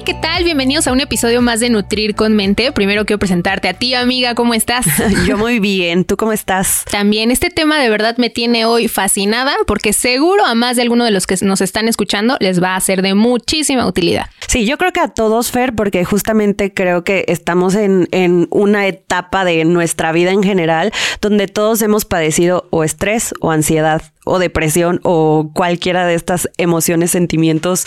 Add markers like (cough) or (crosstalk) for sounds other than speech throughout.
Hey, ¿qué tal? Bienvenidos a un episodio más de Nutrir con Mente. Primero quiero presentarte a ti, amiga, ¿cómo estás? (laughs) Yo muy bien, ¿tú cómo estás? También este tema de verdad me tiene hoy fascinada porque seguro a más de alguno de los que nos están escuchando les va a ser de muchísima utilidad. Sí, yo creo que a todos, Fer, porque justamente creo que estamos en, en una etapa de nuestra vida en general donde todos hemos padecido o estrés o ansiedad o depresión o cualquiera de estas emociones, sentimientos.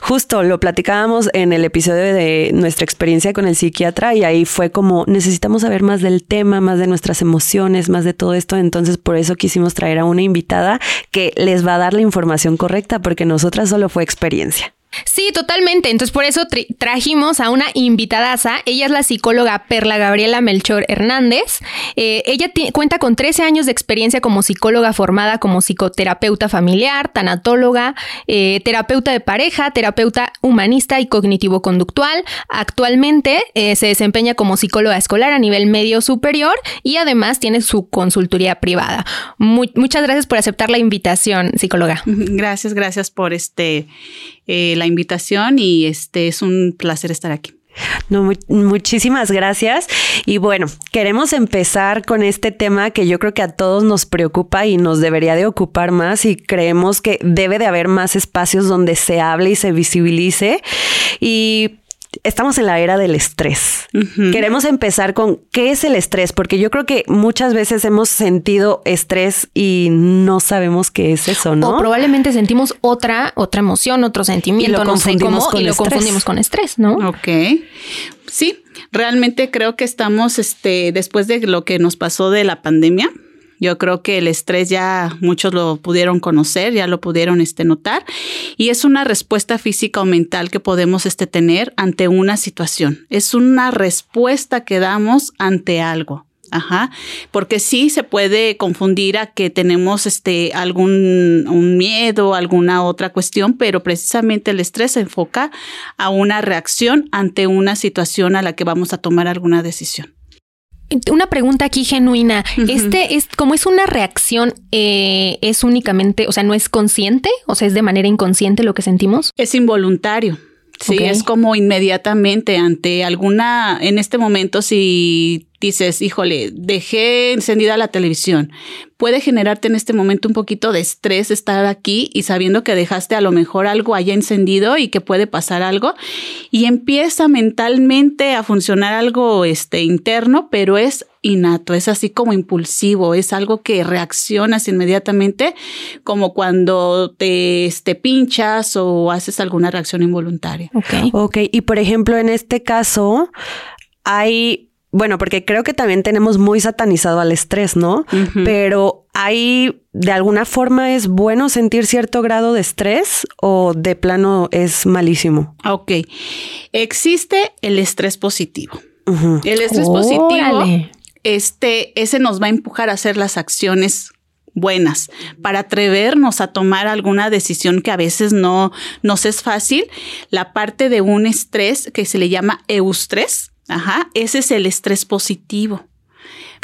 Justo lo platicábamos en el episodio de nuestra experiencia con el psiquiatra y ahí fue como necesitamos saber más del tema, más de nuestras emociones, más de todo esto. Entonces por eso quisimos traer a una invitada que les va a dar la información correcta porque nosotras solo fue experiencia. Sí, totalmente. Entonces, por eso trajimos a una invitadaza. Ella es la psicóloga Perla Gabriela Melchor Hernández. Eh, ella cuenta con 13 años de experiencia como psicóloga formada como psicoterapeuta familiar, tanatóloga, eh, terapeuta de pareja, terapeuta humanista y cognitivo-conductual. Actualmente eh, se desempeña como psicóloga escolar a nivel medio superior y además tiene su consultoría privada. muchas gracias por aceptar la invitación, psicóloga. (laughs) Gracias, gracias por este eh, la invitación y este es un placer estar aquí. No, muchísimas gracias. Y bueno, queremos empezar con este tema que yo creo que a todos nos preocupa y nos debería de ocupar más y creemos que debe de haber más espacios donde se hable y se visibilice. Y estamos en la era del estrés. Queremos empezar con qué es el estrés, porque yo creo que muchas veces hemos sentido estrés y no sabemos qué es eso, ¿no? O probablemente sentimos otra, otra emoción, otro sentimiento, no sé cómo, y lo confundimos con estrés, ¿no? Ok. Sí, realmente creo que estamos, este, después de lo que nos pasó de la pandemia, yo creo que el estrés ya muchos lo pudieron conocer, ya lo pudieron este, notar y es una respuesta física o mental que podemos este, tener ante una situación. Es una respuesta que damos ante algo. Ajá, porque sí se puede confundir a que tenemos este algún un miedo, alguna otra cuestión, pero precisamente el estrés se enfoca a una reacción ante una situación a la que vamos a tomar alguna decisión. Una pregunta aquí genuina. Este es como es una reacción, eh, es únicamente, o sea, no es consciente, o sea, es de manera inconsciente lo que sentimos. Es involuntario. Sí, es como inmediatamente ante alguna, en este momento, si dices, híjole, dejé encendida la televisión, puede generarte en este momento un poquito de estrés estar aquí y sabiendo que dejaste a lo mejor algo allá encendido y que puede pasar algo y empieza mentalmente a funcionar algo este interno, pero es innato, es así como impulsivo, es algo que reaccionas inmediatamente como cuando te, te pinchas o haces alguna reacción involuntaria. Ok. Ok, y por ejemplo, en este caso hay bueno, porque creo que también tenemos muy satanizado al estrés, ¿no? Pero hay, de alguna forma, es bueno sentir cierto grado de estrés o de plano es malísimo. Ok. Existe el estrés positivo. El estrés positivo, este, ese nos va a empujar a hacer las acciones buenas para atrevernos a tomar alguna decisión que a veces no nos es fácil. La parte de un estrés que se le llama eustrés Ajá, ese es el estrés positivo.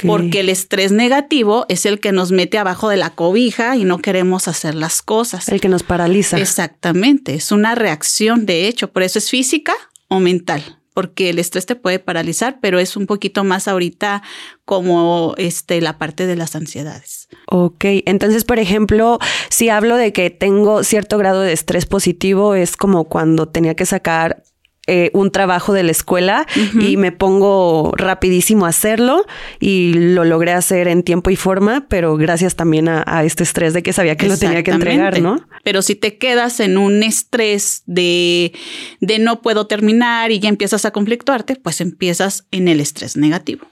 Porque el estrés negativo es el que nos mete abajo de la cobija y no queremos hacer las cosas. El que nos paraliza. Exactamente, es una reacción, de hecho, por eso es física o mental, porque el estrés te puede paralizar, pero es un poquito más ahorita como este la parte de las ansiedades. Ok, entonces, por ejemplo, si hablo de que tengo cierto grado de estrés positivo, es como cuando tenía que sacar eh, un trabajo de la escuela y me pongo rapidísimo a hacerlo y lo logré hacer en tiempo y forma, pero gracias también a, este estrés de que sabía que lo tenía que entregar, ¿no? Pero si te quedas en un estrés de, de no puedo terminar y ya empiezas a conflictuarte, pues empiezas en el estrés negativo.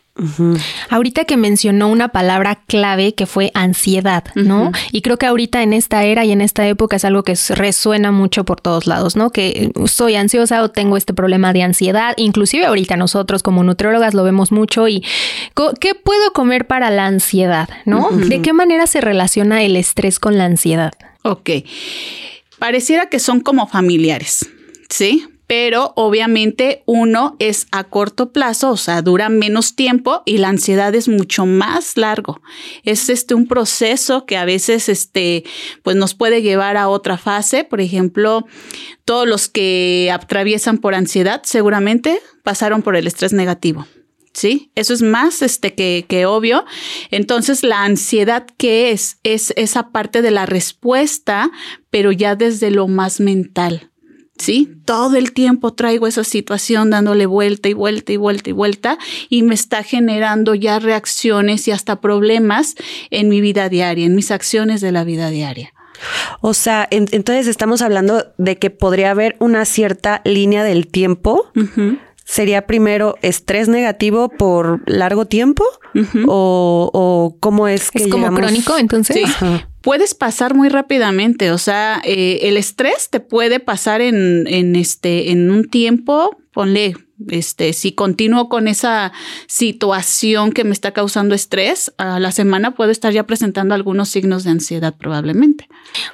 Ahorita que mencionó una palabra clave que fue ansiedad, ¿no? Y creo que ahorita en esta era y en esta época es algo que resuena mucho por todos lados, ¿no? Que soy ansiosa o tengo este problema de ansiedad. Inclusive ahorita nosotros como nutriólogas lo vemos mucho y ¿qué puedo comer para la ansiedad, ¿no? ¿De qué manera se relaciona el estrés con la ansiedad? Ok. Pareciera que son como familiares, ¿sí? Pero obviamente uno es a corto plazo, o sea, dura menos tiempo y la ansiedad es mucho más largo. Es este un proceso que a veces este pues nos puede llevar a otra fase, por ejemplo, todos los que atraviesan por ansiedad seguramente pasaron por el estrés negativo. ¿sí? Eso es más este, que, que, obvio. Entonces, la ansiedad, ¿qué es? Es esa parte de la respuesta, pero ya desde lo más mental. ¿Sí? Todo el tiempo traigo esa situación dándole vuelta y vuelta y vuelta y vuelta y me está generando ya reacciones y hasta problemas en mi vida diaria, en mis acciones de la vida diaria. O sea, entonces estamos hablando de que podría haber una cierta línea del tiempo. ¿Sería primero estrés negativo por largo tiempo? o, cómo es que ¿Es como crónico entonces? Sí puedes pasar muy rápidamente. O sea, eh, el estrés te puede pasar en, en, este, en un tiempo, ponle, este, si continúo con esa situación que me está causando estrés, a la semana puedo estar ya presentando algunos signos de ansiedad probablemente.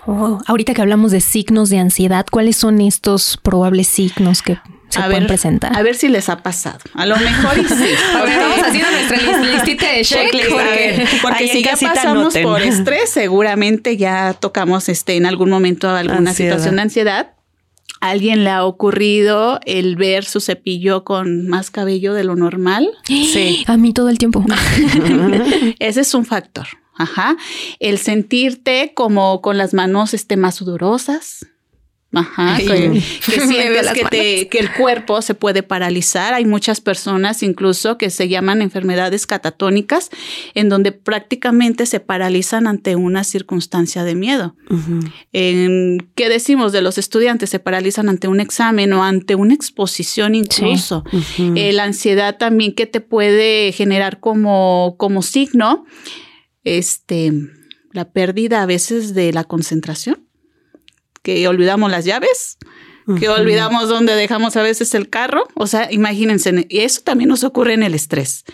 Oh, ahorita que hablamos de signos de ansiedad, ¿cuáles son estos probables signos que se pueden presentar. A ver si les ha pasado. A lo mejor y sí. (laughs) a ver, vamos haciendo nuestra listita de checklist. Porque, si ya pasamos por estrés, seguramente ya tocamos este en algún momento alguna situación de ansiedad. ¿A alguien le ha ocurrido el ver su cepillo con más cabello de lo normal? Sí. A mí todo el tiempo. (laughs) Ese es un factor. Ajá. El sentirte como con las manos este, más sudorosas Ajá, que, (laughs) sientes que, que, el cuerpo se puede paralizar. Hay muchas personas incluso que se llaman enfermedades catatónicas, en donde prácticamente se paralizan ante una circunstancia de miedo. ¿Qué decimos de los estudiantes? Se paralizan ante un examen o ante una exposición incluso. Eh, la ansiedad también que te puede generar como, como signo, este, la pérdida a veces de la concentración que olvidamos las llaves, que olvidamos dónde dejamos a veces el carro. O sea, imagínense, eso también nos ocurre en el estrés.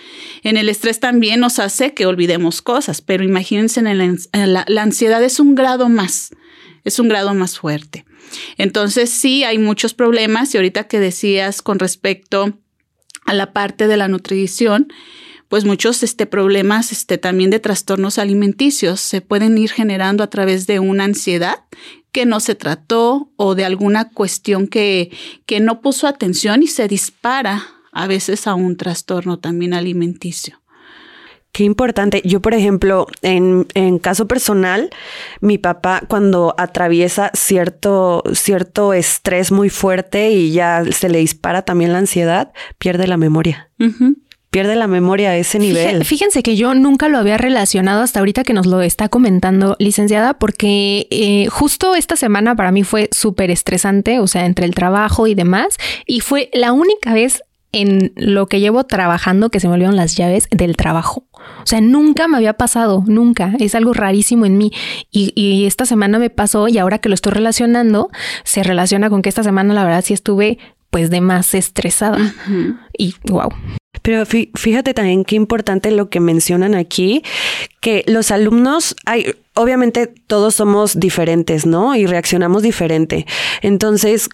En el estrés también nos hace que olvidemos cosas, pero imagínense, en la, la ansiedad es un grado más, es un grado más fuerte. Entonces sí, hay muchos problemas y ahorita que decías con respecto a la parte de la nutrición, pues muchos este, problemas este, también de trastornos alimenticios se pueden ir generando a través de una ansiedad que no se trató o de alguna cuestión que, que no puso atención y se dispara a veces a un trastorno también alimenticio. Qué importante. Yo, por ejemplo, en, en, caso personal, mi papá cuando atraviesa cierto, cierto estrés muy fuerte y ya se le dispara también la ansiedad, pierde la memoria pierde la memoria a ese nivel. Fíjense que yo nunca lo había relacionado hasta ahorita que nos lo está comentando, licenciada, porque eh, justo esta semana para mí fue súper estresante, o sea, entre el trabajo y demás, y fue la única vez en lo que llevo trabajando que se me olvidaron las llaves del trabajo. O sea, nunca me había pasado, nunca. Es algo rarísimo en mí. Y, y, esta semana me pasó y ahora que lo estoy relacionando, se relaciona con que esta semana la verdad sí estuve pues de más estresada. Y wow. Pero fíjate también qué importante lo que mencionan aquí, que los alumnos, hay, obviamente todos somos diferentes, ¿no? Y reaccionamos diferente. Entonces,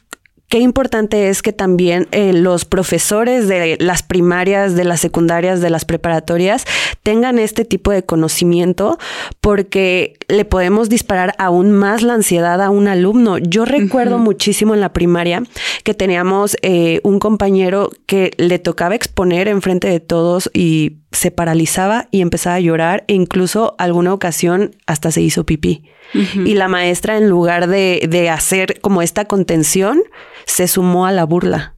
qué importante es que también eh, los profesores de las primarias, de las secundarias, de las preparatorias tengan este tipo de conocimiento porque le podemos disparar aún más la ansiedad a un alumno. Yo recuerdo muchísimo en la primaria que teníamos eh, un compañero que le tocaba exponer enfrente de todos y se paralizaba y empezaba a llorar e incluso alguna ocasión hasta se hizo pipí. Y la maestra en lugar de, de hacer como esta contención, se sumó a la burla.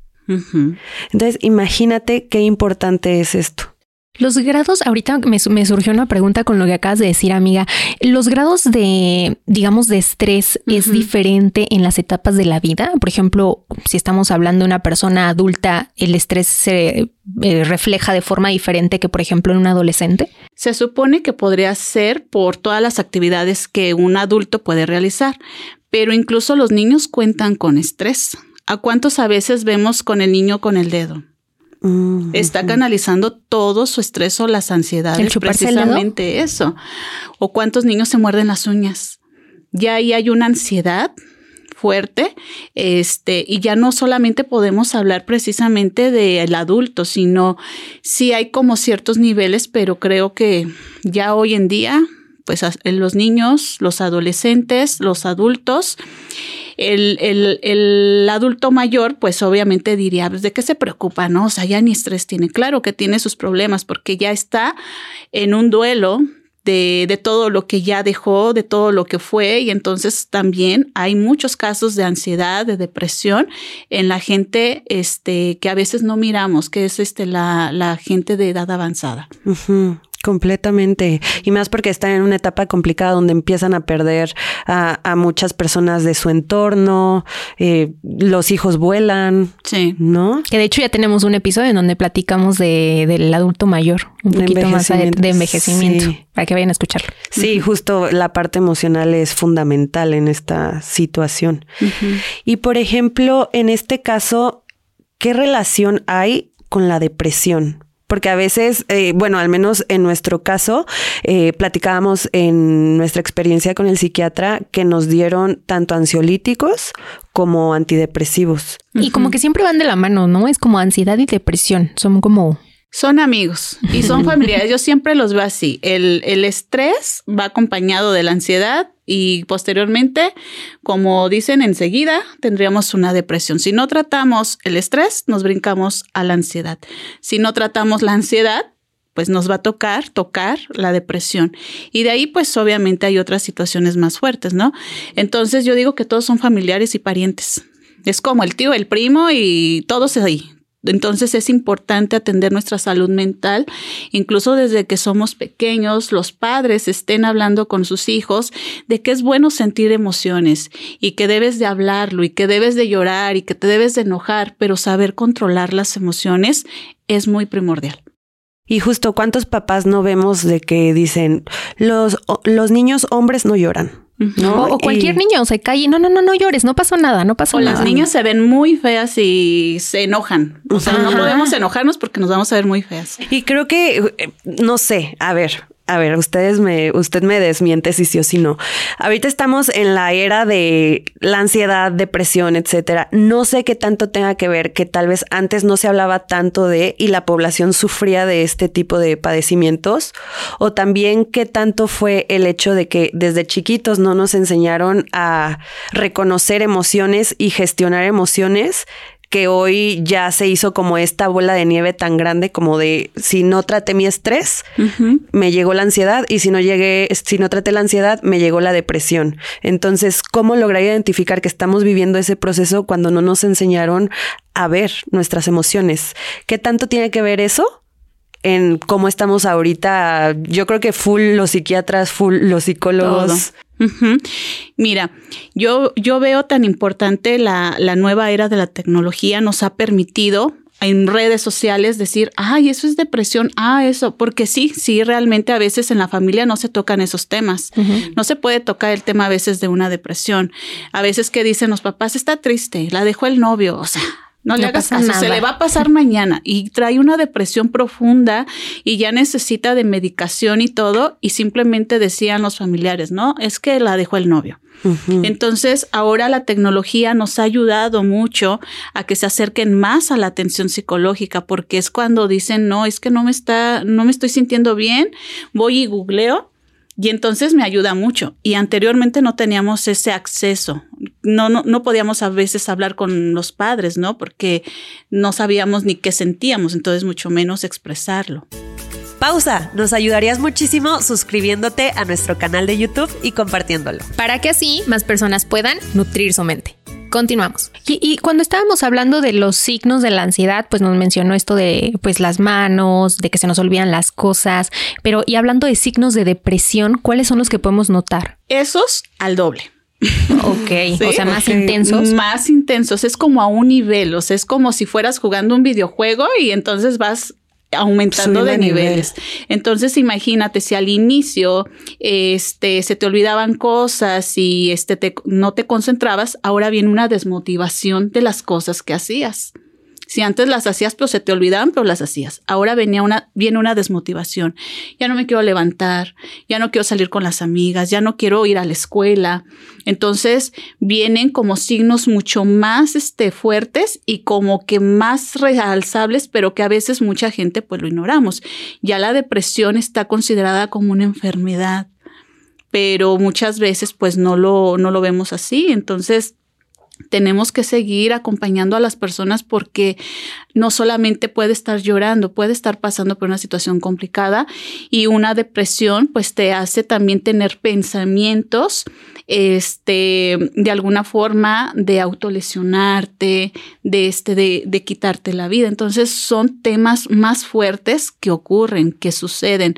Entonces, imagínate qué importante es esto. Los grados, ahorita me, me, surgió una pregunta con lo que acabas de decir, amiga. ¿Los grados de, digamos, de estrés es diferente en las etapas de la vida? Por ejemplo, si estamos hablando de una persona adulta, ¿el estrés se eh, refleja de forma diferente que, por ejemplo, en un adolescente? Se supone que podría ser por todas las actividades que un adulto puede realizar, pero incluso los niños cuentan con estrés. ¿A cuántos a veces vemos con el niño con el dedo? Está canalizando todo su estrés o las ansiedades. precisamente eso. O cuántos niños se muerden las uñas. Ya ahí hay una ansiedad fuerte, este, y ya no solamente podemos hablar precisamente del adulto, sino sí hay como ciertos niveles, pero creo que ya hoy en día, pues los niños, los adolescentes, los adultos, el, el, el, adulto mayor, pues obviamente diría, pues, ¿de qué se preocupa? No, o sea, ya ni estrés tiene. Claro que tiene sus problemas porque ya está en un duelo de, de, todo lo que ya dejó, de todo lo que fue, y entonces también hay muchos casos de ansiedad, de depresión en la gente este, que a veces no miramos, que es este, la, la gente de edad avanzada. Completamente. Y más porque están en una etapa complicada donde empiezan a perder a, muchas personas de su entorno, eh, los hijos vuelan. Sí. ¿No? Que de hecho ya tenemos un episodio en donde platicamos de, del adulto mayor, un poquito más de, envejecimiento, para que vayan a escucharlo. Sí, justo la parte emocional es fundamental en esta situación. Y por ejemplo, en este caso, ¿qué relación hay con la depresión? Porque a veces, eh, bueno, al menos en nuestro caso, eh, platicábamos en nuestra experiencia con el psiquiatra que nos dieron tanto ansiolíticos como antidepresivos. Y como que siempre van de la mano, ¿no? Es como ansiedad y depresión, son como son amigos y son (laughs) familiares. Yo siempre los veo así. El, el, estrés va acompañado de la ansiedad y posteriormente, como dicen enseguida, tendríamos una depresión. Si no tratamos el estrés, nos brincamos a la ansiedad. Si no tratamos la ansiedad, pues nos va a tocar, tocar la depresión. Y de ahí, pues obviamente hay otras situaciones más fuertes, ¿no? Entonces yo digo que todos son familiares y parientes. Es como el tío, el primo y todos ahí, entonces es importante atender nuestra salud mental, incluso desde que somos pequeños, los padres estén hablando con sus hijos de que es bueno sentir emociones y que debes de hablarlo y que debes de llorar y que te debes de enojar, pero saber controlar las emociones es muy primordial. Y justo cuántos papás no vemos de que dicen los, los niños hombres no lloran. O, cualquier niño se cae y no, no, no, no llores, no pasó nada, no pasó nada. O las niñas se ven muy feas y se enojan. O sea, no podemos enojarnos porque nos vamos a ver muy feas. Y creo que, eh, no sé, a ver, a ver, ustedes me, usted me desmiente si sí o si no. Ahorita estamos en la era de la ansiedad, depresión, etcétera. No sé qué tanto tenga que ver que tal vez antes no se hablaba tanto de y la población sufría de este tipo de padecimientos, o también qué tanto fue el hecho de que desde chiquitos no nos enseñaron a reconocer emociones y gestionar emociones que hoy ya se hizo como esta bola de nieve tan grande como de si no traté mi estrés, me llegó la ansiedad y si no llegué, si no traté la ansiedad, me llegó la depresión. Entonces, ¿cómo lograr identificar que estamos viviendo ese proceso cuando no nos enseñaron a ver nuestras emociones? ¿Qué tanto tiene que ver eso? en cómo estamos ahorita, yo creo que full los psiquiatras, full los psicólogos. Mira, yo, yo veo tan importante la, la nueva era de la tecnología, nos ha permitido en redes sociales decir, ay, eso es depresión, ah, eso, porque sí, sí, realmente a veces en la familia no se tocan esos temas. No se puede tocar el tema a veces de una depresión. A veces que dicen los papás, está triste, la dejó el novio, o sea, no, le hagas caso, se le va a pasar mañana y trae una depresión profunda y ya necesita de medicación y todo y simplemente decían los familiares, ¿no? Es que la dejó el novio. Entonces, ahora la tecnología nos ha ayudado mucho a que se acerquen más a la atención psicológica porque es cuando dicen, "No, es que no me está no me estoy sintiendo bien." Voy y googleo y entonces me ayuda mucho. Y anteriormente no teníamos ese acceso. No, no, no podíamos a veces hablar con los padres, ¿no? Porque no sabíamos ni qué sentíamos, entonces mucho menos expresarlo. Pausa. Nos ayudarías muchísimo suscribiéndote a nuestro canal de YouTube y compartiéndolo. Para que así más personas puedan nutrir su mente. Continuamos. Y, y, cuando estábamos hablando de los signos de la ansiedad, pues nos mencionó esto de pues las manos, de que se nos olvidan las cosas, pero y hablando de signos de depresión, ¿cuáles son los que podemos notar? Esos al doble. Ok, o sea, más intensos. Más intensos, es como a un nivel, o sea, es como si fueras jugando un videojuego y entonces vas aumentando de niveles. Entonces, imagínate si al inicio este se te olvidaban cosas y este te, no te concentrabas, ahora viene una desmotivación de las cosas que hacías. Si antes las hacías, pero se te olvidaban, pero las hacías. Ahora venía una, viene una desmotivación. Ya no me quiero levantar, ya no quiero salir con las amigas, ya no quiero ir a la escuela. Entonces vienen como signos mucho más este, fuertes y como que más realzables, pero que a veces mucha gente pues lo ignoramos. Ya la depresión está considerada como una enfermedad, pero muchas veces pues no lo, no lo vemos así. Entonces, tenemos que seguir acompañando a las personas porque no solamente puede estar llorando, puede estar pasando por una situación complicada y una depresión pues te hace también tener pensamientos este de alguna forma de autolesionarte, de este de, de quitarte la vida. Entonces son temas más fuertes que ocurren, que suceden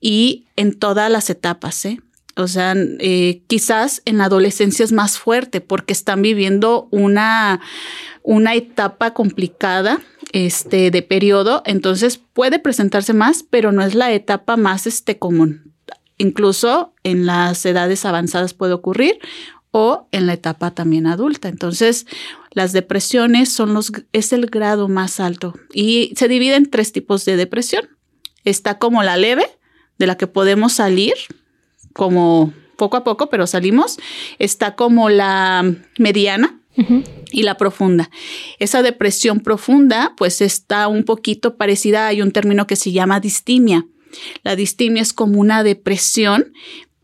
y en todas las etapas, ¿eh? O sea, eh, quizás en la adolescencia es más fuerte porque están viviendo una, una etapa complicada este, de periodo, entonces puede presentarse más, pero no es la etapa más este, común. Incluso en las edades avanzadas puede ocurrir o en la etapa también adulta. Entonces, las depresiones son los, es el grado más alto y se divide en tres tipos de depresión. Está como la leve, de la que podemos salir, como poco a poco, pero salimos. Está como la mediana, y la profunda. Esa depresión profunda, pues está un poquito parecida, hay un término que se llama distimia. La distimia es como una depresión,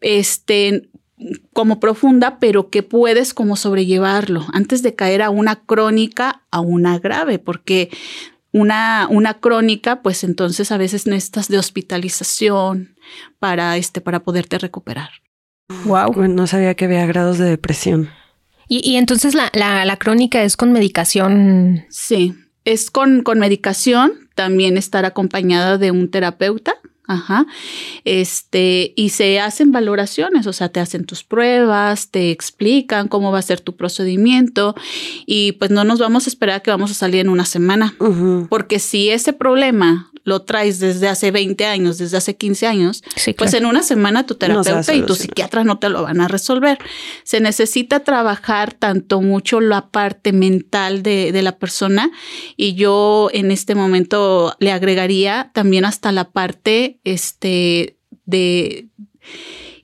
este, como profunda, pero que puedes como sobrellevarlo antes de caer a una crónica, a una grave, porque una, una crónica, pues entonces a veces necesitas de hospitalización para, este, para poderte recuperar. Wow. No sabía que había grados de depresión. Y, y entonces la, la, la, crónica es con medicación. Sí, es con, con medicación, también estar acompañada de un terapeuta Ajá. Este, y se hacen valoraciones, o sea, te hacen tus pruebas, te explican cómo va a ser tu procedimiento y pues no nos vamos a esperar que vamos a salir en una semana, porque si ese problema lo traes desde hace 20 años, desde hace 15 años, pues en una semana tu terapeuta y tu psiquiatra no te lo van a resolver. Se necesita trabajar tanto mucho la parte mental de, de la persona y yo en este momento le agregaría también hasta la parte este, de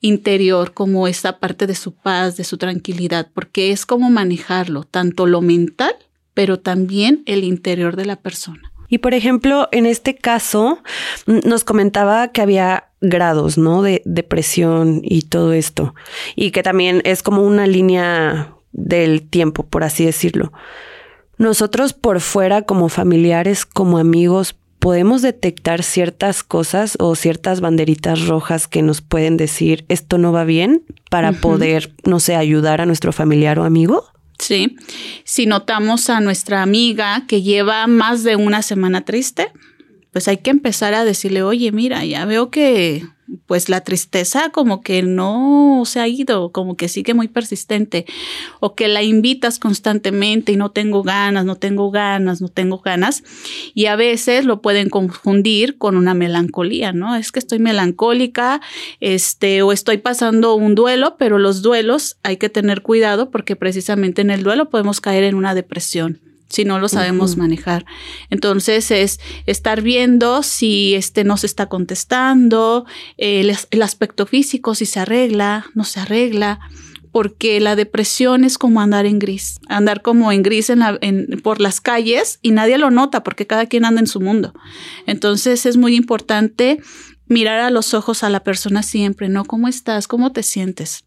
interior, como esta parte de su paz, de su tranquilidad, porque es como manejarlo, tanto lo mental, pero también el interior de la persona. Y por ejemplo, en este caso, nos comentaba que había grados, ¿no? De depresión y todo esto. Y que también es como una línea del tiempo, por así decirlo. Nosotros por fuera, como familiares, como amigos, podemos detectar ciertas cosas o ciertas banderitas rojas que nos pueden decir esto no va bien para poder, no sé, ayudar a nuestro familiar o amigo? Sí, si notamos a nuestra amiga que lleva más de una semana triste, pues hay que empezar a decirle, oye, mira, ya veo que pues la tristeza como que no se ha ido, como que sigue muy persistente, o que la invitas constantemente y no tengo ganas, no tengo ganas, no tengo ganas, y a veces lo pueden confundir con una melancolía, ¿no? Es que estoy melancólica, este, o estoy pasando un duelo, pero los duelos hay que tener cuidado porque precisamente en el duelo podemos caer en una depresión si no lo sabemos manejar. Entonces es estar viendo si este no se está contestando, el, aspecto físico, si se arregla, no se arregla, porque la depresión es como andar en gris, andar como en gris en en, por las calles y nadie lo nota porque cada quien anda en su mundo. Entonces es muy importante mirar a los ojos a la persona siempre, ¿no? ¿Cómo estás? ¿Cómo te sientes?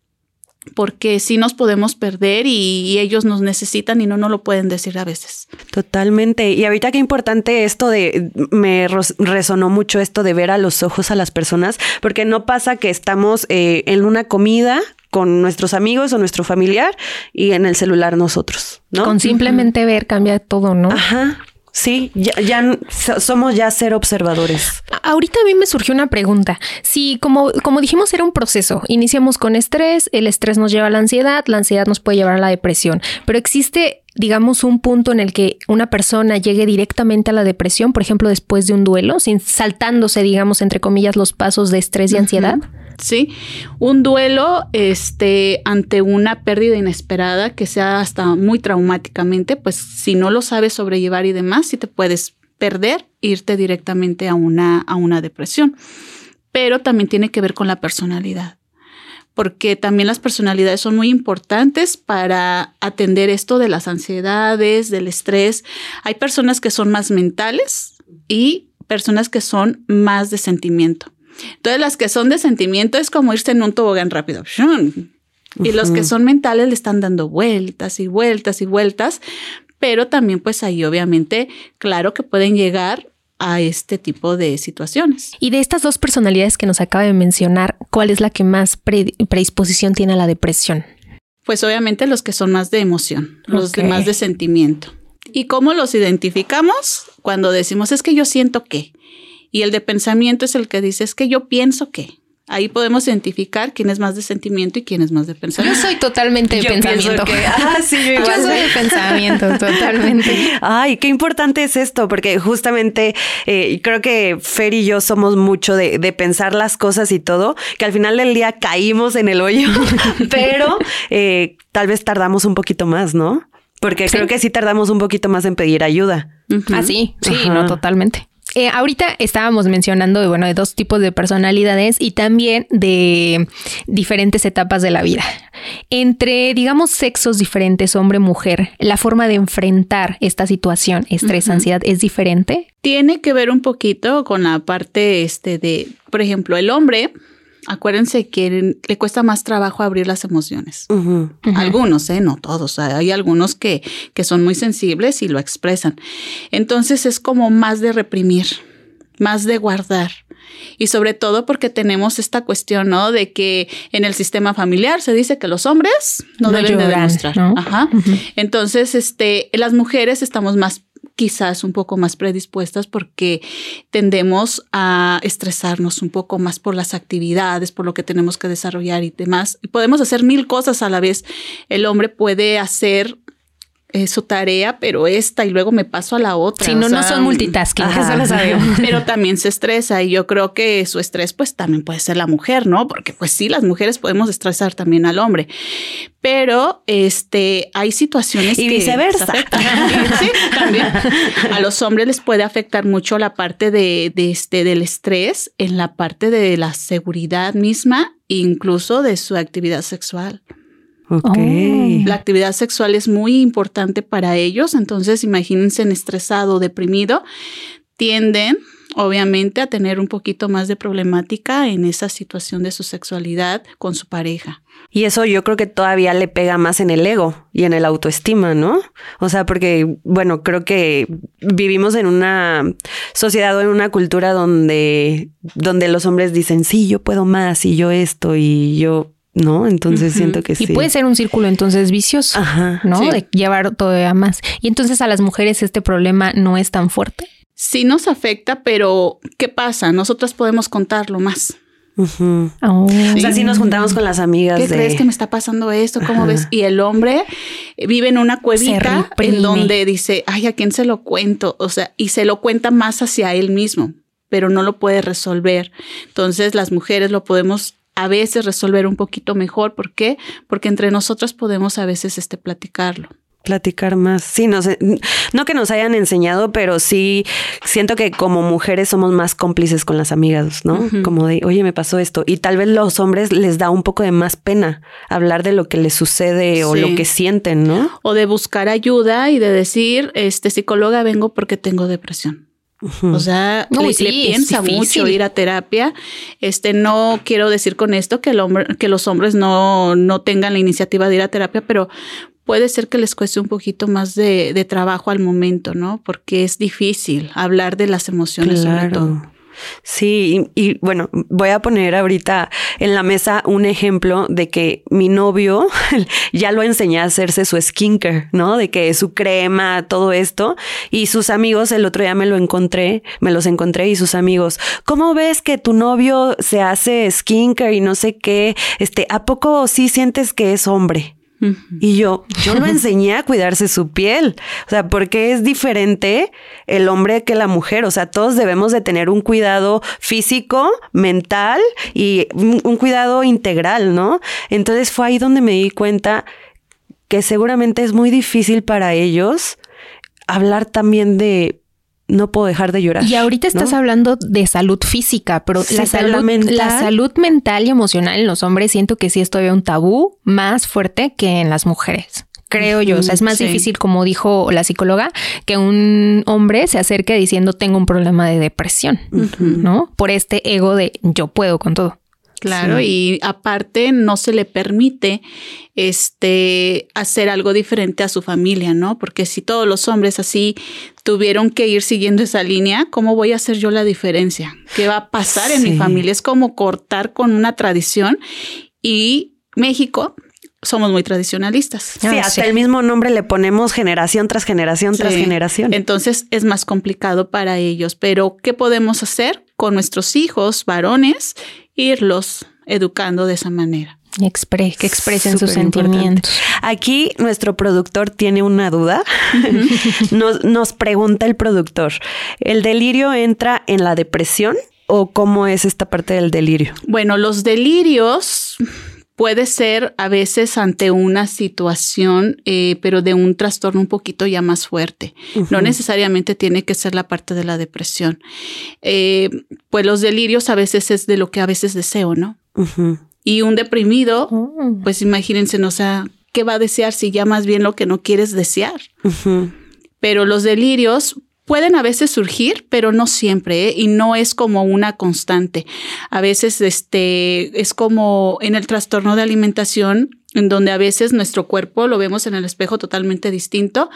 Porque sí nos podemos perder y, y ellos nos necesitan y no nos lo pueden decir a veces. Totalmente. Y ahorita qué importante esto de, me resonó mucho esto de ver a los ojos a las personas, porque no pasa que estamos eh, en una comida con nuestros amigos o nuestro familiar y en el celular nosotros, ¿no? Con simplemente ver cambia todo, ¿no? Ajá. Sí, ya, somos ya ser observadores. Ahorita a mí me surgió una pregunta. Si, como, como dijimos, era un proceso. Iniciamos con estrés, el estrés nos lleva a la ansiedad, la ansiedad nos puede llevar a la depresión. Pero existe, digamos, un punto en el que una persona llegue directamente a la depresión, por ejemplo, después de un duelo, sin saltándose, digamos, entre comillas, los pasos de estrés y ansiedad. Sí, un duelo este ante una pérdida inesperada que sea hasta muy traumáticamente, pues si no lo sabes sobrellevar y demás, sí te puedes perder, irte directamente a una a una depresión. Pero también tiene que ver con la personalidad. Porque también las personalidades son muy importantes para atender esto de las ansiedades, del estrés. Hay personas que son más mentales y personas que son más de sentimiento. Entonces, las que son de sentimiento es como irse en un tobogán rápido. Y los que son mentales le están dando vueltas y vueltas y vueltas, pero también pues ahí obviamente, claro que pueden llegar a este tipo de situaciones. Y de estas dos personalidades que nos acaba de mencionar, ¿cuál es la que más pre- predisposición tiene a la depresión? Pues obviamente los que son más de emoción, los Ok. de más de sentimiento. ¿Y cómo los identificamos? Cuando decimos es que yo siento que. Y el de pensamiento es el que dice es que yo pienso que. Ahí podemos identificar quién es más de sentimiento y quién es más de Yo pensamiento. soy totalmente de Yo pensamiento. que- ah, sí, yo (laughs) Yo soy de pensamiento, (laughs) totalmente. Ay, qué importante es esto, porque justamente eh, creo que Fer y yo somos mucho de, de pensar las cosas y todo, que al final del día caímos en el hoyo, (laughs) pero eh, tal vez tardamos un poquito más, ¿no? Porque Sí. creo que sí tardamos un poquito más en pedir ayuda. Ujú. Ah, sí, sí, Ajá. no, totalmente. Eh, ahorita estábamos mencionando de, bueno, de dos tipos de personalidades y también de diferentes etapas de la vida. Entre, digamos, sexos diferentes, hombre-mujer, la forma de enfrentar esta situación, estrés, ansiedad, es diferente. Tiene que ver un poquito con la parte este de, por ejemplo, el hombre, acuérdense que le cuesta más trabajo abrir las emociones. Algunos, ¿eh? No todos. Hay algunos que, que son muy sensibles y lo expresan. Entonces es como más de reprimir, más de guardar. Y sobre todo porque tenemos esta cuestión, ¿no? De que en el sistema familiar se dice que los hombres no, No deben de demostrar. ¿no? Ajá. Ujú. Entonces, este, las mujeres estamos más quizás un poco más predispuestas porque tendemos a estresarnos un poco más por las actividades, por lo que tenemos que desarrollar y demás. Y podemos hacer mil cosas a la vez. El hombre puede hacer eh, su tarea, pero esta y luego me paso a la otra. Si no, no son multitasking, eso lo sabemos. (laughs) pero también se estresa y yo creo que su estrés pues también puede ser la mujer, ¿no? Porque pues sí, las mujeres podemos estresar también al hombre, pero este hay situaciones Y que viceversa. sí, también a los hombres les puede afectar mucho la parte de, de este del estrés en la parte de la seguridad misma, incluso de su actividad sexual. Ok. Oh. La actividad sexual es muy importante para ellos, entonces imagínense en estresado, deprimido, tienden obviamente a tener un poquito más de problemática en esa situación de su sexualidad con su pareja. Y eso yo creo que todavía le pega más en el ego y en el autoestima, ¿no? O sea, porque, bueno, creo que vivimos en una sociedad o en una cultura donde, donde los hombres dicen, sí, yo puedo más y yo esto y yo, ¿no? Entonces siento que Y sí. puede ser un círculo entonces vicioso, Ajá. ¿no? Sí. De llevar todavía más. Y entonces a las mujeres este problema no es tan fuerte. Sí nos afecta, pero ¿qué pasa? Nosotras podemos contarlo más. Oh. O sea, sí nos juntamos con las amigas ¿Qué de... crees que me está pasando esto? ¿Cómo Ajá. ves? Y el hombre vive en una cuevita en donde dice, ay, ¿a quién se lo cuento? O sea, y se lo cuenta más hacia él mismo, pero no lo puede resolver. Entonces, las mujeres lo podemos a veces resolver un poquito mejor. ¿Por qué? Porque entre nosotras podemos a veces este platicarlo. platicar más. Sí, no sé, no que nos hayan enseñado, pero sí siento que como mujeres somos más cómplices con las amigas, ¿no? Como de, oye, me pasó esto. Y tal vez los hombres les da un poco de más pena hablar de lo que les sucede o lo que sienten, ¿no? O de buscar ayuda y de decir, este psicóloga vengo porque tengo depresión. O sea, No, le, sí, le piensa mucho ir a terapia. Este, no quiero decir con esto que el hombre, que los hombres no, no tengan la iniciativa de ir a terapia, pero puede ser que les cueste un poquito más de, de trabajo al momento, ¿no? Porque es difícil hablar de las emociones sobre todo. Sí, y, bueno, voy a poner ahorita en la mesa un ejemplo de que mi novio (laughs) ya lo enseñé a hacerse su skincare, ¿no? De que su crema, todo esto. Y sus amigos, el otro día me lo encontré, me los encontré y sus amigos, ¿cómo ves que tu novio se hace skincare y no sé qué? Este, ¿a poco sí sientes que es hombre? Y yo, yo lo (laughs) enseñé a cuidarse su piel. O sea, porque es diferente el hombre que la mujer. O sea, todos debemos de tener un cuidado físico, mental y un, un cuidado integral, ¿no? Entonces fue ahí donde me di cuenta que seguramente es muy difícil para ellos hablar también de no puedo dejar de llorar. Y ahorita estás ¿no? hablando de salud física, pero Sí, la, salud, mental- la salud mental y emocional en los hombres siento que sí es todavía un tabú más fuerte que en las mujeres. Creo yo, o sea, es más Sí. difícil, como dijo la psicóloga, que un hombre se acerque diciendo tengo un problema de depresión, ¿no? Por este ego de yo puedo con todo. Claro, y aparte no se le permite este hacer algo diferente a su familia, ¿no? Porque si todos los hombres así tuvieron que ir siguiendo esa línea, ¿cómo voy a hacer yo la diferencia? ¿Qué va a pasar en mi familia? Es como cortar con una tradición y México somos muy tradicionalistas. Sí, Ah, hasta sí. el mismo nombre le ponemos generación tras generación tras generación. Entonces es más complicado para ellos. Pero, ¿qué podemos hacer con nuestros hijos varones? Irlos educando de esa manera. Y expre- que expresen sus Superimportante. sentimientos. Aquí nuestro productor tiene una duda. (laughs) nos, nos pregunta el productor, ¿el delirio entra en la depresión o cómo es esta parte del delirio? Bueno, los delirios puede ser a veces ante una situación, eh, pero de un trastorno un poquito ya más fuerte. No necesariamente tiene que ser la parte de la depresión. Eh, pues los delirios a veces es de lo que a veces deseo, ¿no? Y un deprimido, Oh. pues imagínense, no, o sea, ¿qué va a desear si ya más bien lo que no quieres desear? Pero los delirios pueden a veces surgir, pero no siempre, ¿eh? y no es como una constante. A veces este es como en el trastorno de alimentación, en donde a veces nuestro cuerpo lo vemos en el espejo totalmente distinto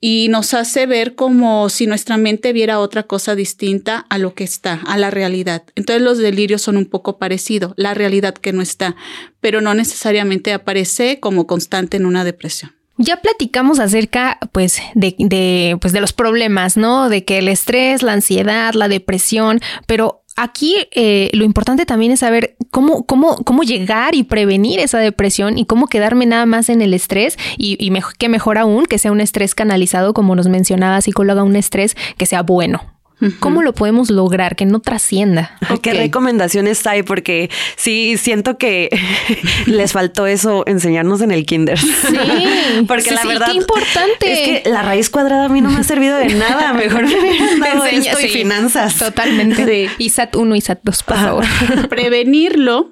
y nos hace ver como si nuestra mente viera otra cosa distinta a lo que está, a la realidad. Entonces los delirios son un poco parecidos, la realidad que no está, pero no necesariamente aparece como constante en una depresión. Ya platicamos acerca, pues, de, de, pues, de los problemas, ¿no? De que el estrés, la ansiedad, la depresión, pero aquí eh, lo importante también es saber cómo, cómo, cómo llegar y prevenir esa depresión y cómo quedarme nada más en el estrés y, y mej- que mejor aún que sea un estrés canalizado, como nos mencionaba psicóloga, un estrés que sea bueno. ¿Cómo lo podemos lograr? Que no trascienda. ¿Qué recomendaciones hay? Porque sí, siento que (laughs) les faltó eso enseñarnos en el kinder. Sí, (laughs) porque sí, la sí, verdad qué importante. es que la raíz cuadrada a mí no me ha servido de nada. (laughs) Mejor me hubieran dado Enseña- esto y sí, finanzas. Totalmente. Sí. ISAT 1, ISAT 2, por favor. Prevenirlo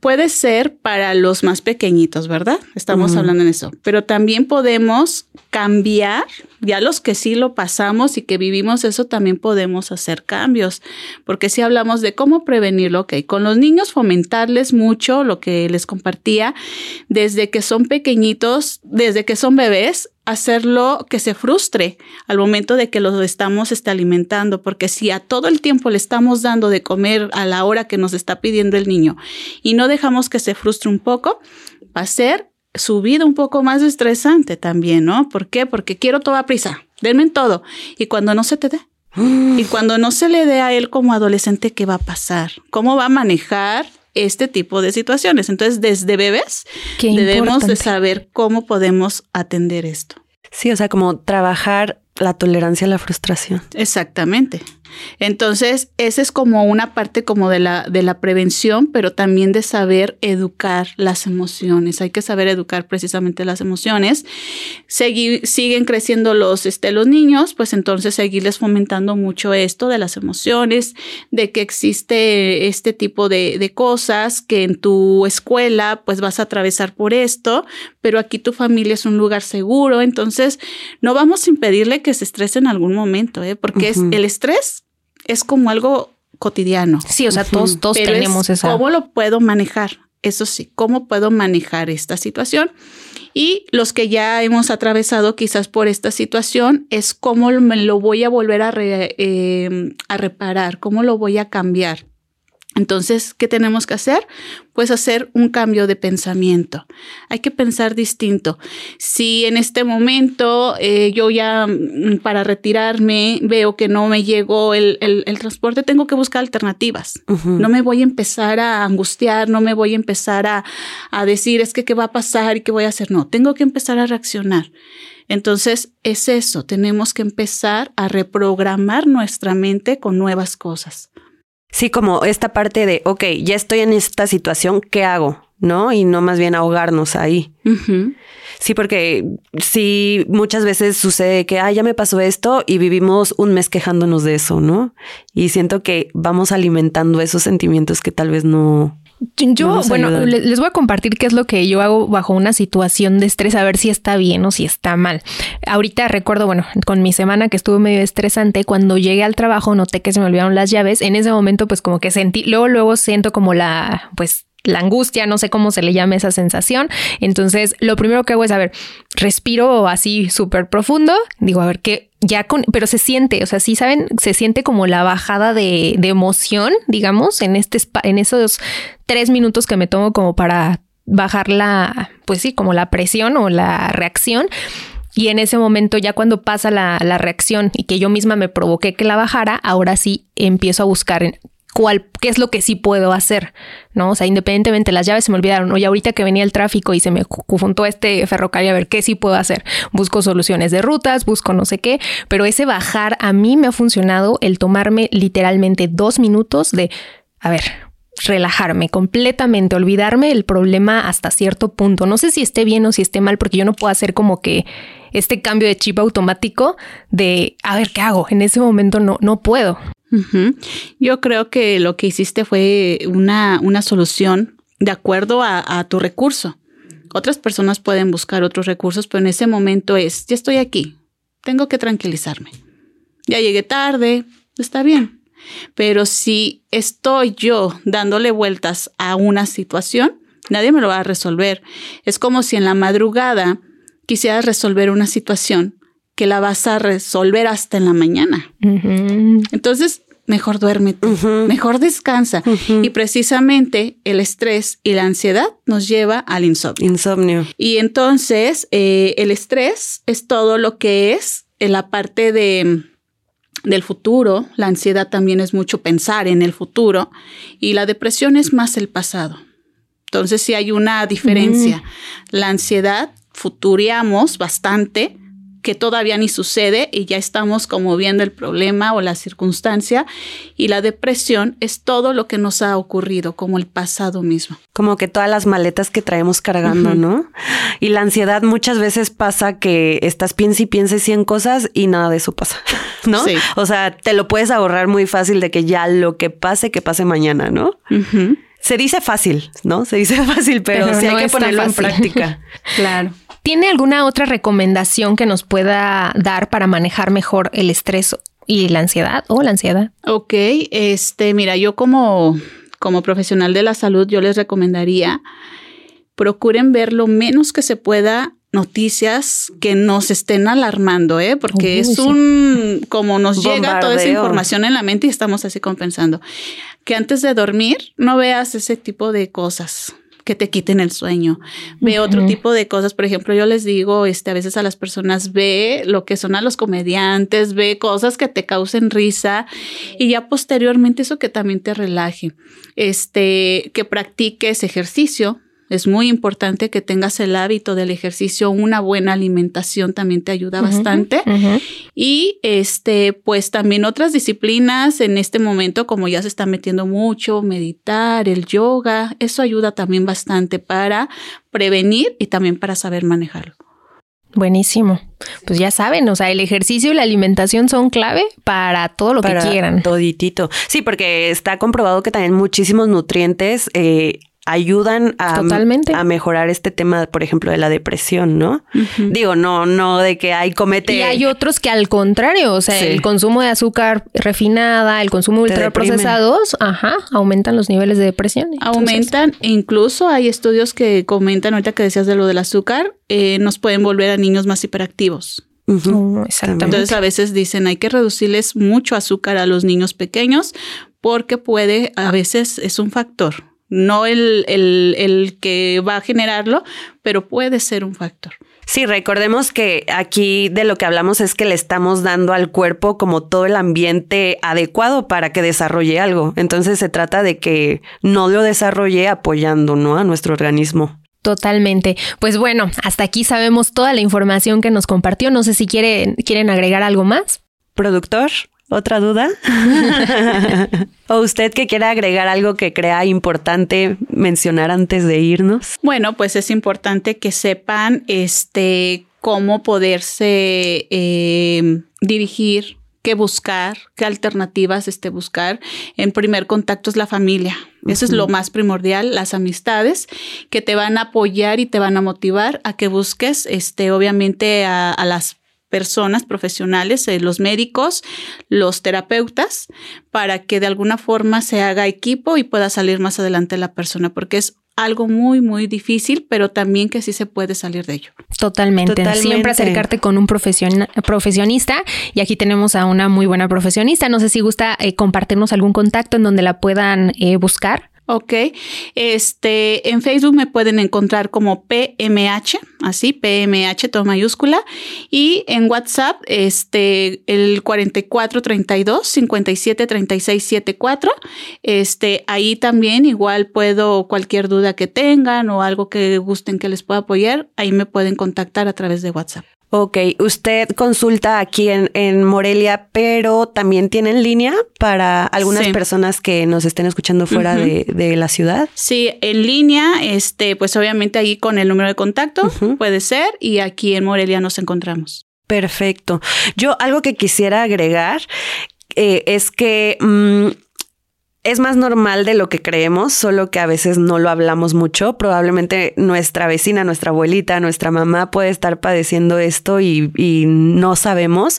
puede ser para los más pequeñitos, ¿verdad? Estamos hablando en eso. Pero también podemos cambiar, ya los que sí lo pasamos y que vivimos eso, también podemos hacer cambios. Porque si hablamos de cómo prevenirlo, ok, con los niños fomentarles mucho lo que les compartía, desde que son pequeñitos, desde que son bebés, hacerlo que se frustre al momento de que los estamos este, alimentando, porque si a todo el tiempo le estamos dando de comer a la hora que nos está pidiendo el niño y no dejamos que se frustre un poco, va a ser su vida un poco más estresante también, ¿no? ¿Por qué? Porque quiero toda prisa, denme en todo. Y cuando no se te dé, y cuando no se le dé a él como adolescente, ¿qué va a pasar? ¿Cómo va a manejar este tipo de situaciones? Entonces, desde bebés Qué debemos de saber cómo podemos atender esto. Sí, o sea, como trabajar la tolerancia a la frustración. Exactamente. Entonces, esa es como una parte como de la, de la prevención, pero también de saber educar las emociones. Hay que saber educar precisamente las emociones. Segui- siguen creciendo los, este, los niños, pues entonces seguirles fomentando mucho esto de las emociones, de que existe este tipo de, de cosas, que en tu escuela pues vas a atravesar por esto, pero aquí tu familia es un lugar seguro, entonces no vamos a impedirle que que se estresa en algún momento, ¿eh? porque es, el estrés es como algo cotidiano. Sí, o sea, todos, todos tenemos esa. ¿Cómo lo puedo manejar? Eso sí, ¿cómo puedo manejar esta situación? Y los que ya hemos atravesado quizás por esta situación es cómo me lo voy a volver a, eh, a reparar, cómo lo voy a cambiar. Entonces, ¿qué tenemos que hacer? Pues hacer un cambio de pensamiento. Hay que pensar distinto. Si en este momento eh, yo ya mm, para retirarme veo que no me llegó el, transporte, tengo que buscar alternativas. No me voy a empezar a angustiar, no me voy a empezar a, a decir es que qué va a pasar y qué voy a hacer. No, tengo que empezar a reaccionar. Entonces, es eso, tenemos que empezar a reprogramar nuestra mente con nuevas cosas. Sí, como esta parte de, ok, ya estoy en esta situación, ¿qué hago? ¿No? Y no más bien ahogarnos ahí. Sí, porque sí, muchas veces sucede que, ah, ya me pasó esto y vivimos un mes quejándonos de eso, ¿no? Y siento que vamos alimentando esos sentimientos que tal vez no, yo, bueno, les voy a compartir qué es lo que yo hago bajo una situación de estrés, a ver si está bien o si está mal. Ahorita recuerdo, bueno, con mi semana que estuvo medio estresante, cuando llegué al trabajo noté que se me olvidaron las llaves. En ese momento, pues como que sentí, luego, luego siento como la, pues la angustia, no sé cómo se le llame esa sensación. Entonces, lo primero que hago es, a ver, respiro así súper profundo, digo, a ver qué, ya con, pero se siente, o sea, sí saben, se siente como la bajada de, de emoción, digamos, en este, en esos tres minutos que me tomo como para bajar la, pues sí, como la presión o la reacción. Y en ese momento, ya cuando pasa la, la, reacción y que yo misma me provoqué que la bajara, ahora sí empiezo a buscar cuál, qué es lo que sí puedo hacer, ¿no? O sea, independientemente las llaves se me olvidaron, oye, ahorita que venía el tráfico y se me juntó este ferrocarril a ver qué sí puedo hacer. Busco soluciones de rutas, busco no sé qué, pero ese bajar a mí me ha funcionado el tomarme literalmente dos minutos de, a ver, relajarme completamente, olvidarme el problema hasta cierto punto. No sé si esté bien o si esté mal, porque yo no puedo hacer como que este cambio de chip automático de, a ver, ¿qué hago? En ese momento no, no puedo. Yo creo que lo que hiciste fue una, una solución de acuerdo a, tu recurso. Otras personas pueden buscar otros recursos, pero en ese momento es, ya estoy aquí, tengo que tranquilizarme. Ya llegué tarde, está bien. Pero si estoy yo dándole vueltas a una situación, nadie me lo va a resolver. Es como si en la madrugada quisieras resolver una situación que la vas a resolver hasta en la mañana. Entonces, mejor duérmete, mejor descansa. Y precisamente el estrés y la ansiedad nos lleva al insomnio. Insomnio. Y entonces eh, el estrés es todo lo que es en la parte de del futuro, la ansiedad también es mucho pensar en el futuro y la depresión es más el pasado. Entonces sí hay una diferencia. La ansiedad futuriamos bastante que todavía ni sucede y ya estamos como viendo el problema o la circunstancia y la depresión es todo lo que nos ha ocurrido como el pasado mismo. Como que todas las maletas que traemos cargando, ¿no? Y la ansiedad muchas veces pasa que estás piensa y pienses 100 cosas y nada de eso pasa, (laughs) ¿no? Sí. O sea, te lo puedes ahorrar muy fácil de que ya lo que pase, que pase mañana, ¿no? Se dice fácil, ¿no? Se dice (laughs) fácil, pero, sí hay que ponerlo en práctica. (laughs) claro. ¿Tiene alguna otra recomendación que nos pueda dar para manejar mejor el estrés y la ansiedad o la ansiedad? Ok, este, mira, yo como, como profesional de la salud, yo les recomendaría procuren ver lo menos que se pueda noticias que nos estén alarmando, ¿eh? porque es un, como nos llega toda esa información en la mente y estamos así compensando, que antes de dormir no veas ese tipo de cosas que te quiten el sueño. Ve otro tipo de cosas. Por ejemplo, yo les digo, este, a veces a las personas ve lo que son a los comediantes, ve cosas que te causen risa y ya posteriormente eso que también te relaje. Este, que practiques ejercicio, es muy importante que tengas el hábito del ejercicio, una buena alimentación también te ayuda bastante. Y este, pues también otras disciplinas en este momento, como ya se está metiendo mucho, meditar, el yoga, eso ayuda también bastante para prevenir y también para saber manejarlo. Buenísimo. Pues ya saben, o sea, el ejercicio y la alimentación son clave para todo lo que quieran. Toditito. Sí, porque está comprobado que también muchísimos nutrientes eh, ayudan a, Totalmente. a mejorar este tema, por ejemplo, de la depresión, ¿no? Digo, no, no de que hay comete. Y hay otros que al contrario, o sea, Sí. el consumo de azúcar refinada, el consumo de ultraprocesados, ajá, aumentan los niveles de depresión. Entonces, Aumentan, e incluso hay estudios que comentan, ahorita que decías de lo del azúcar, eh, nos pueden volver a niños más hiperactivos. Oh, exactamente. Entonces a veces dicen hay que reducirles mucho azúcar a los niños pequeños porque puede, a veces es un factor, no el, el, el que va a generarlo, pero puede ser un factor. Sí, recordemos que aquí de lo que hablamos es que le estamos dando al cuerpo como todo el ambiente adecuado para que desarrolle algo. Entonces se trata de que no lo desarrolle apoyando, ¿no? A nuestro organismo. Totalmente. Pues bueno, hasta aquí sabemos toda la información que nos compartió. No sé si quieren, quieren agregar algo más. Productor, ¿otra duda? (laughs) (laughs) ¿O usted que quiera agregar algo que crea importante mencionar antes de irnos? Bueno, pues es importante que sepan este cómo poderse eh, dirigir, qué buscar, qué alternativas este, buscar. En primer contacto es la familia. Eso es lo más primordial, las amistades que te van a apoyar y te van a motivar a que busques, este, obviamente, a, a las personas profesionales, eh, los médicos, los terapeutas, para que de alguna forma se haga equipo y pueda salir más adelante la persona, porque es algo muy, muy difícil, pero también que sí se puede salir de ello. Totalmente. Totalmente. Siempre acercarte con un profesiona- profesionista. Y aquí tenemos a una muy buena profesionista. No sé si gusta eh, compartirnos algún contacto en donde la puedan eh, buscar. Ok, este, en Facebook me pueden encontrar como PMH, así, PMH, todo mayúscula, y en WhatsApp, este, el 4432 57 36 74, este, ahí también igual puedo, cualquier duda que tengan o algo que gusten que les pueda apoyar, ahí me pueden contactar a través de WhatsApp. Ok, usted consulta aquí en, en Morelia, pero también tiene en línea para algunas Sí. personas que nos estén escuchando fuera de, de la ciudad. Sí, en línea, este, pues obviamente ahí con el número de contacto puede ser y aquí en Morelia nos encontramos. Perfecto. Yo algo que quisiera agregar eh, es que mm, es más normal de lo que creemos, solo que a veces no lo hablamos mucho. Probablemente nuestra vecina, nuestra abuelita, nuestra mamá puede estar padeciendo esto y, y no sabemos.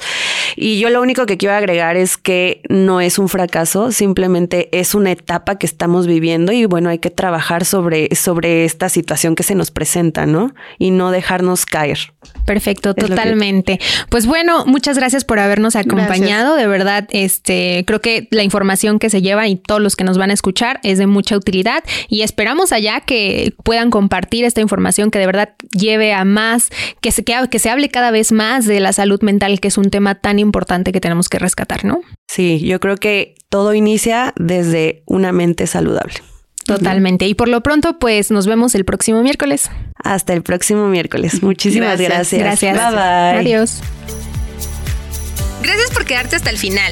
Y yo lo único que quiero agregar es que no es un fracaso, simplemente es una etapa que estamos viviendo y bueno, hay que trabajar sobre, sobre esta situación que se nos presenta, ¿no? Y no dejarnos caer. Perfecto, Es lo que- totalmente. Pues bueno, muchas gracias por habernos acompañado. De verdad, este, creo que la información que se lleva y todos los que nos van a escuchar es de mucha utilidad y esperamos allá que puedan compartir esta información que de verdad lleve a más, que se, que, que se hable cada vez más de la salud mental, que es un tema tan importante que tenemos que rescatar, ¿no? Sí, yo creo que todo inicia desde una mente saludable. Totalmente. Y por lo pronto, pues nos vemos el próximo miércoles. Hasta el próximo miércoles. Muchísimas Gracias. gracias. Gracias. Bye bye. Adiós. Gracias por quedarte hasta el final.